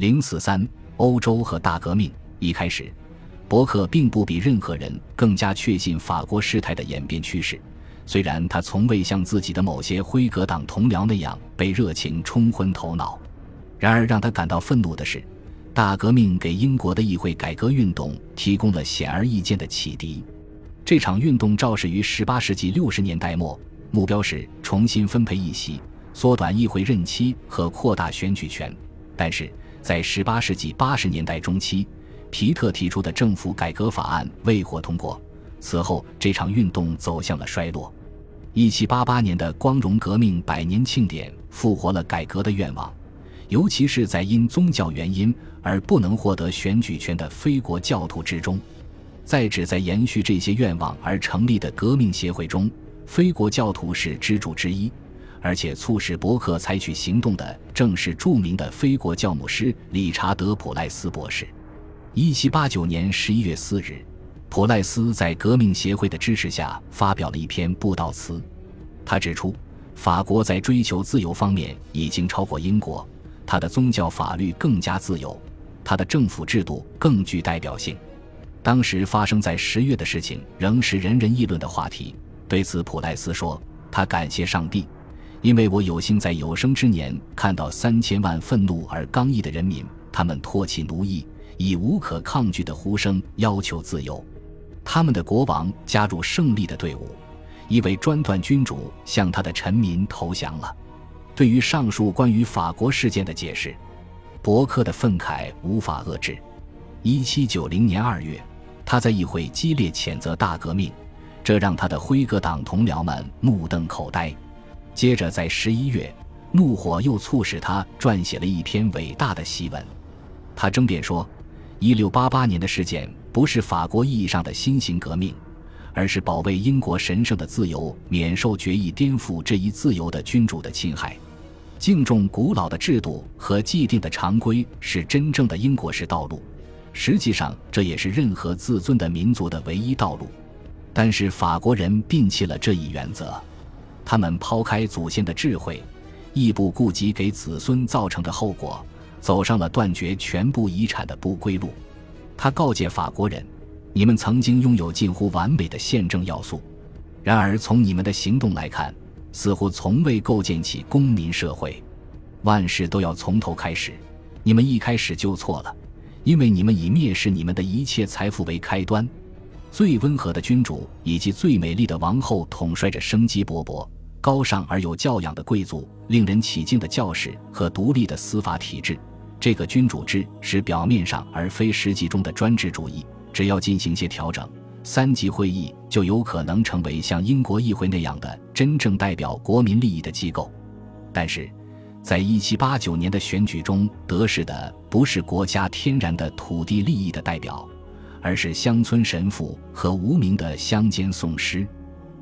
零四三，欧洲和大革命。一开始，伯克并不比任何人更加确信法国事态的演变趋势。虽然他从未像自己的某些辉格党同僚那样被热情冲昏头脑，然而让他感到愤怒的是，大革命给英国的议会改革运动提供了显而易见的启迪。这场运动肇始于18世纪60年代末，目标是重新分配议席、缩短议会任期和扩大选举权。但是在18世纪80年代中期，皮特提出的政府改革法案未获通过。此后，这场运动走向了衰落。1788年的光荣革命百年庆典复活了改革的愿望，尤其是在因宗教原因而不能获得选举权的非国教徒之中。在旨在延续这些愿望而成立的革命协会中，非国教徒是支柱之一。而且，促使伯克采取行动的正是著名的非国教牧师理查德·普赖斯博士。1789年11月4日，普赖斯在革命协会的支持下发表了一篇布道词。他指出，法国在追求自由方面已经超过英国，他的宗教法律更加自由，他的政府制度更具代表性。当时发生在十月的事情仍是人人议论的话题。对此，普赖斯说：“他感谢上帝。”因为我有幸在有生之年看到三千万愤怒而刚毅的人民，他们唾弃奴役，以无可抗拒的呼声要求自由。他们的国王加入胜利的队伍，一位专断君主向他的臣民投降了。对于上述关于法国事件的解释，伯克的愤慨无法遏制。一七九零年二月，他在议会激烈谴责大革命，这让他的辉格党同僚们目瞪口呆。接着，在十一月，怒火又促使他撰写了一篇伟大的檄文。他争辩说，一六八八年的事件不是法国意义上的新型革命，而是保卫英国神圣的自由免受决议颠覆这一自由的君主的侵害。敬重古老的制度和既定的常规是真正的英国式道路，实际上这也是任何自尊的民族的唯一道路。但是法国人摒弃了这一原则。他们抛开祖先的智慧，亦不顾及给子孙造成的后果，走上了断绝全部遗产的不归路。他告诫法国人：“你们曾经拥有近乎完美的宪政要素，然而从你们的行动来看，似乎从未构建起公民社会。万事都要从头开始，你们一开始就错了，因为你们以蔑视你们的一切财富为开端。最温和的君主以及最美丽的王后统帅着生机勃勃。”高尚而有教养的贵族，令人起敬的教士和独立的司法体制，这个君主制是表面上而非实际中的专制主义。只要进行些调整，三级会议就有可能成为像英国议会那样的真正代表国民利益的机构。但是，在一七八九年的选举中，得势的不是国家天然的土地利益的代表，而是乡村神父和无名的乡间颂师、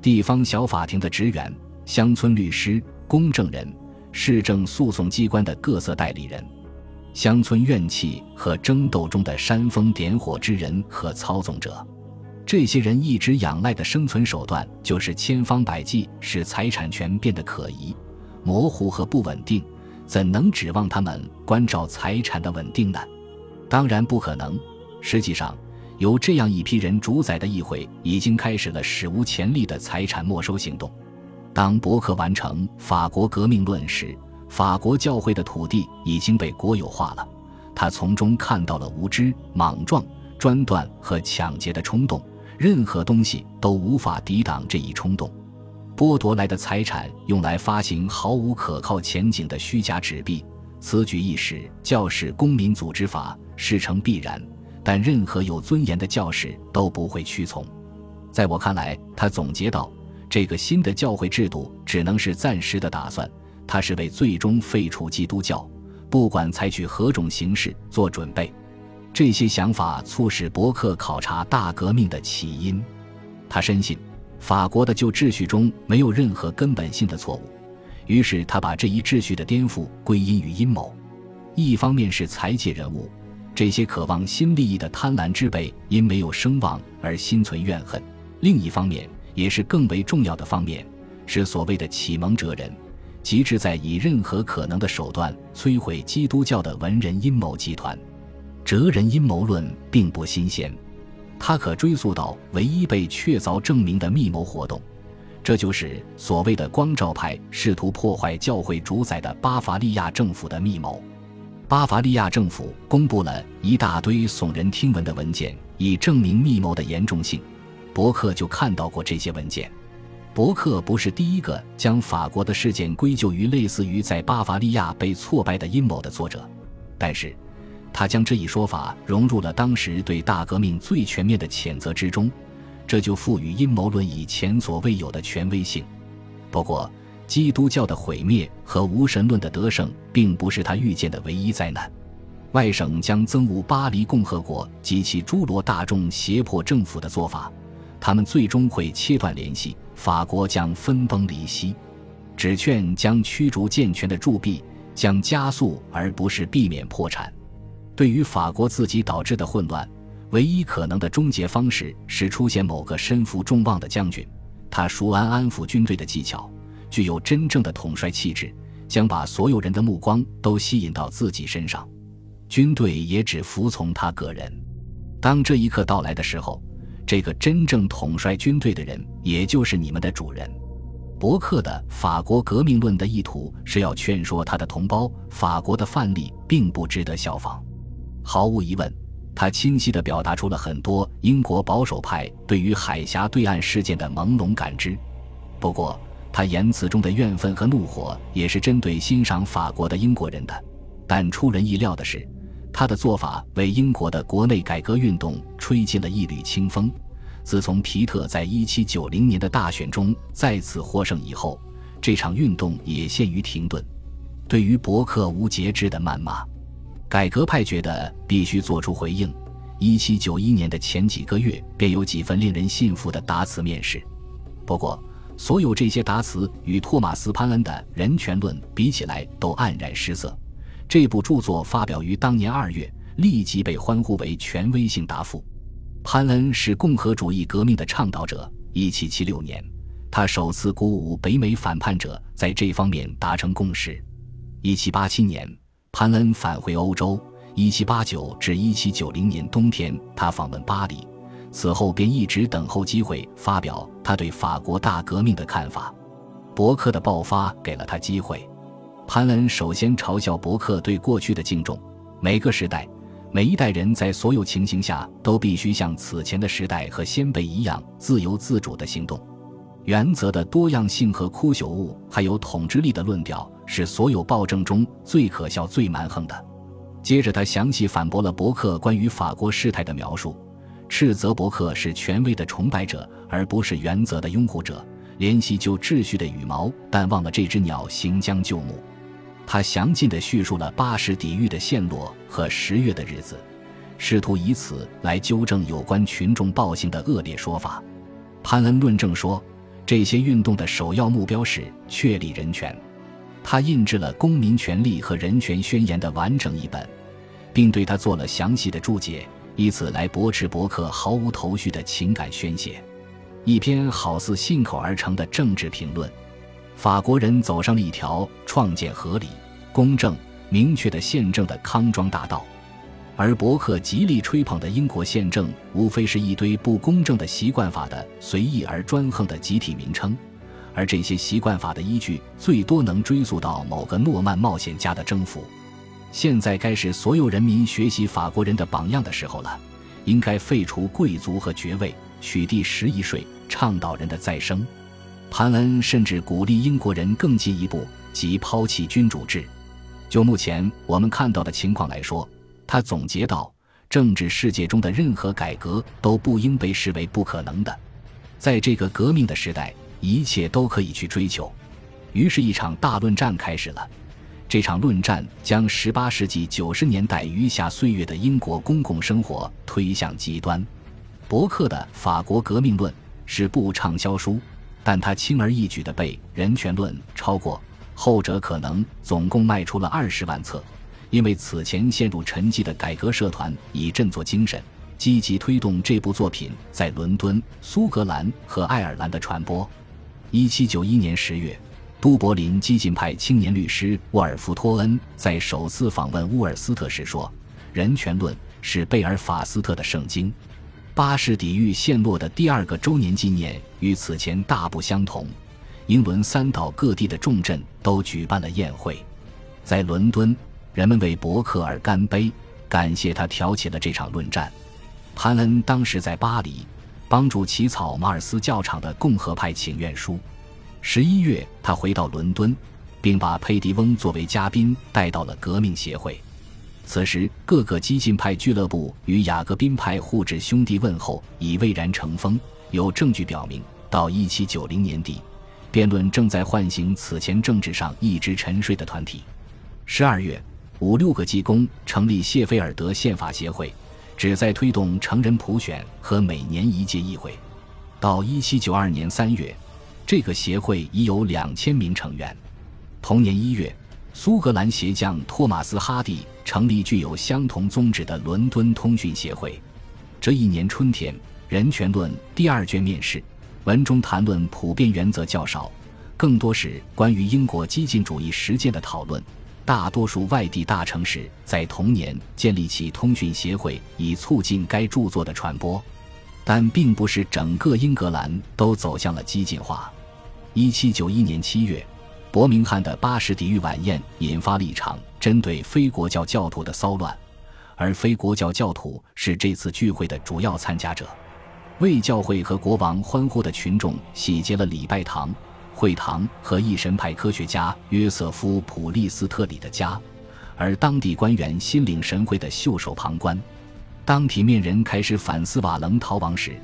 地方小法庭的职员。乡村律师、公证人、市政诉讼机关的各色代理人，乡村怨气和争斗中的煽风点火之人和操纵者，这些人一直仰赖的生存手段就是千方百计使财产权变得可疑、模糊和不稳定。怎能指望他们关照财产的稳定呢？当然不可能。实际上，由这样一批人主宰的议会已经开始了史无前例的财产没收行动。当伯克完成《法国革命论》时，法国教会的土地已经被国有化了。他从中看到了无知、莽撞、专断和抢劫的冲动，任何东西都无法抵挡这一冲动。剥夺来的财产用来发行毫无可靠前景的虚假纸币，此举一使教士公民组织法事成必然，但任何有尊严的教士都不会屈从。在我看来，他总结道。这个新的教会制度只能是暂时的打算，它是为最终废除基督教，不管采取何种形式做准备。这些想法促使伯克考察大革命的起因。他深信法国的旧秩序中没有任何根本性的错误，于是他把这一秩序的颠覆归因于阴谋。一方面是财界人物，这些渴望新利益的贪婪之辈因没有声望而心存怨恨；另一方面。也是更为重要的方面，是所谓的启蒙哲人，极致在以任何可能的手段摧毁基督教的文人阴谋集团。哲人阴谋论并不新鲜，它可追溯到唯一被确凿证明的密谋活动，这就是所谓的光照派试图破坏教会主宰的巴伐利亚政府的密谋。巴伐利亚政府公布了一大堆耸人听闻的文件，以证明密谋的严重性。伯克就看到过这些文件。伯克不是第一个将法国的事件归咎于类似于在巴伐利亚被挫败的阴谋的作者，但是，他将这一说法融入了当时对大革命最全面的谴责之中，这就赋予阴谋论以前所未有的权威性。不过，基督教的毁灭和无神论的得胜并不是他预见的唯一灾难。外省将憎恶巴黎共和国及其诸罗大众胁迫政府的做法。他们最终会切断联系，法国将分崩离析。纸券将驱逐健全的铸币，将加速而不是避免破产。对于法国自己导致的混乱，唯一可能的终结方式是出现某个身负众望的将军，他熟谙安抚军队的技巧，具有真正的统帅气质，将把所有人的目光都吸引到自己身上，军队也只服从他个人。当这一刻到来的时候。这个真正统帅军队的人，也就是你们的主人。伯克的《法国革命论》的意图是要劝说他的同胞，法国的范例并不值得效仿。毫无疑问，他清晰地表达出了很多英国保守派对于海峡对岸事件的朦胧感知。不过，他言辞中的怨愤和怒火也是针对欣赏法国的英国人的。但出人意料的是。他的做法为英国的国内改革运动吹进了一缕清风。自从皮特在1790年的大选中再次获胜以后，这场运动也陷于停顿。对于伯克无节制的谩骂，改革派觉得必须做出回应。1791年的前几个月便有几份令人信服的答词面世。不过，所有这些答词与托马斯·潘恩的人权论比起来都黯然失色。这部著作发表于当年二月，立即被欢呼为权威性答复。潘恩是共和主义革命的倡导者。一七七六年，他首次鼓舞北美反叛者在这方面达成共识。一七八七年，潘恩返回欧洲。一七八九至一七九零年冬天，他访问巴黎，此后便一直等候机会发表他对法国大革命的看法。伯克的爆发给了他机会。潘恩首先嘲笑伯克对过去的敬重。每个时代，每一代人在所有情形下都必须像此前的时代和先辈一样自由自主地行动。原则的多样性和枯朽物，还有统治力的论调，是所有暴政中最可笑、最蛮横的。接着，他详细反驳了伯克关于法国事态的描述，斥责伯克是权威的崇拜者，而不是原则的拥护者，怜惜旧秩序的羽毛，但忘了这只鸟行将就木。他详尽地叙述了巴士底狱的陷落和十月的日子，试图以此来纠正有关群众暴行的恶劣说法。潘恩论证说，这些运动的首要目标是确立人权。他印制了《公民权利和人权宣言》的完整一本，并对他做了详细的注解，以此来驳斥伯克毫无头绪的情感宣泄。一篇好似信口而成的政治评论。法国人走上了一条创建合理、公正、明确的宪政的康庄大道，而伯克极力吹捧的英国宪政，无非是一堆不公正的习惯法的随意而专横的集体名称，而这些习惯法的依据，最多能追溯到某个诺曼冒险家的征服。现在该是所有人民学习法国人的榜样的时候了，应该废除贵族和爵位，取缔十一税，倡导人的再生。潘恩甚至鼓励英国人更进一步，即抛弃君主制。就目前我们看到的情况来说，他总结道：政治世界中的任何改革都不应被视为不可能的。在这个革命的时代，一切都可以去追求。于是，一场大论战开始了。这场论战将18世纪90年代余下岁月的英国公共生活推向极端。伯克的《法国革命论》是部畅销书。但他轻而易举地被《人权论》超过，后者可能总共卖出了二十万册，因为此前陷入沉寂的改革社团以振作精神，积极推动这部作品在伦敦、苏格兰和爱尔兰的传播。一七九一年十月，都柏林激进派青年律师沃尔夫托恩在首次访问乌尔斯特时说：“人权论是贝尔法斯特的圣经。”巴士底狱陷落的第二个周年纪念与此前大不相同。英伦三岛各地的重镇都举办了宴会，在伦敦，人们为伯克而干杯，感谢他挑起了这场论战。潘恩当时在巴黎，帮助起草马尔斯教场的共和派请愿书。十一月，他回到伦敦，并把佩迪翁作为嘉宾带到了革命协会。此时，各个激进派俱乐部与雅各宾派互致兄弟问候已蔚然成风。有证据表明，到一七九零年底。辩论正在唤醒此前政治上一直沉睡的团体。十二月，五六个技工成立谢菲尔德宪法协会，旨在推动成人普选和每年一届议会。到一七九二年三月，这个协会已有两千名成员。同年一月，苏格兰鞋匠托马斯·哈蒂成立具有相同宗旨的伦敦通讯协会。这一年春天，《人权论》第二卷面世。文中谈论普遍原则较少，更多是关于英国激进主义实践的讨论。大多数外地大城市在同年建立起通讯协会，以促进该著作的传播，但并不是整个英格兰都走向了激进化。一七九一年七月，伯明翰的巴士底狱晚宴引发了一场针对非国教教徒的骚乱，而非国教教徒是这次聚会的主要参加者。为教会和国王欢呼的群众洗劫了礼拜堂、会堂和一神派科学家约瑟夫·普利斯特里的家，而当地官员心领神会的袖手旁观。当体面人开始反思瓦棱逃亡时，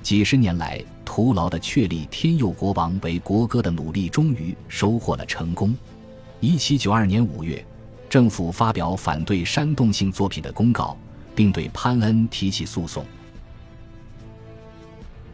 几十年来徒劳的确立天佑国王为国歌的努力终于收获了成功。一七九二年五月，政府发表反对煽动性作品的公告，并对潘恩提起诉讼。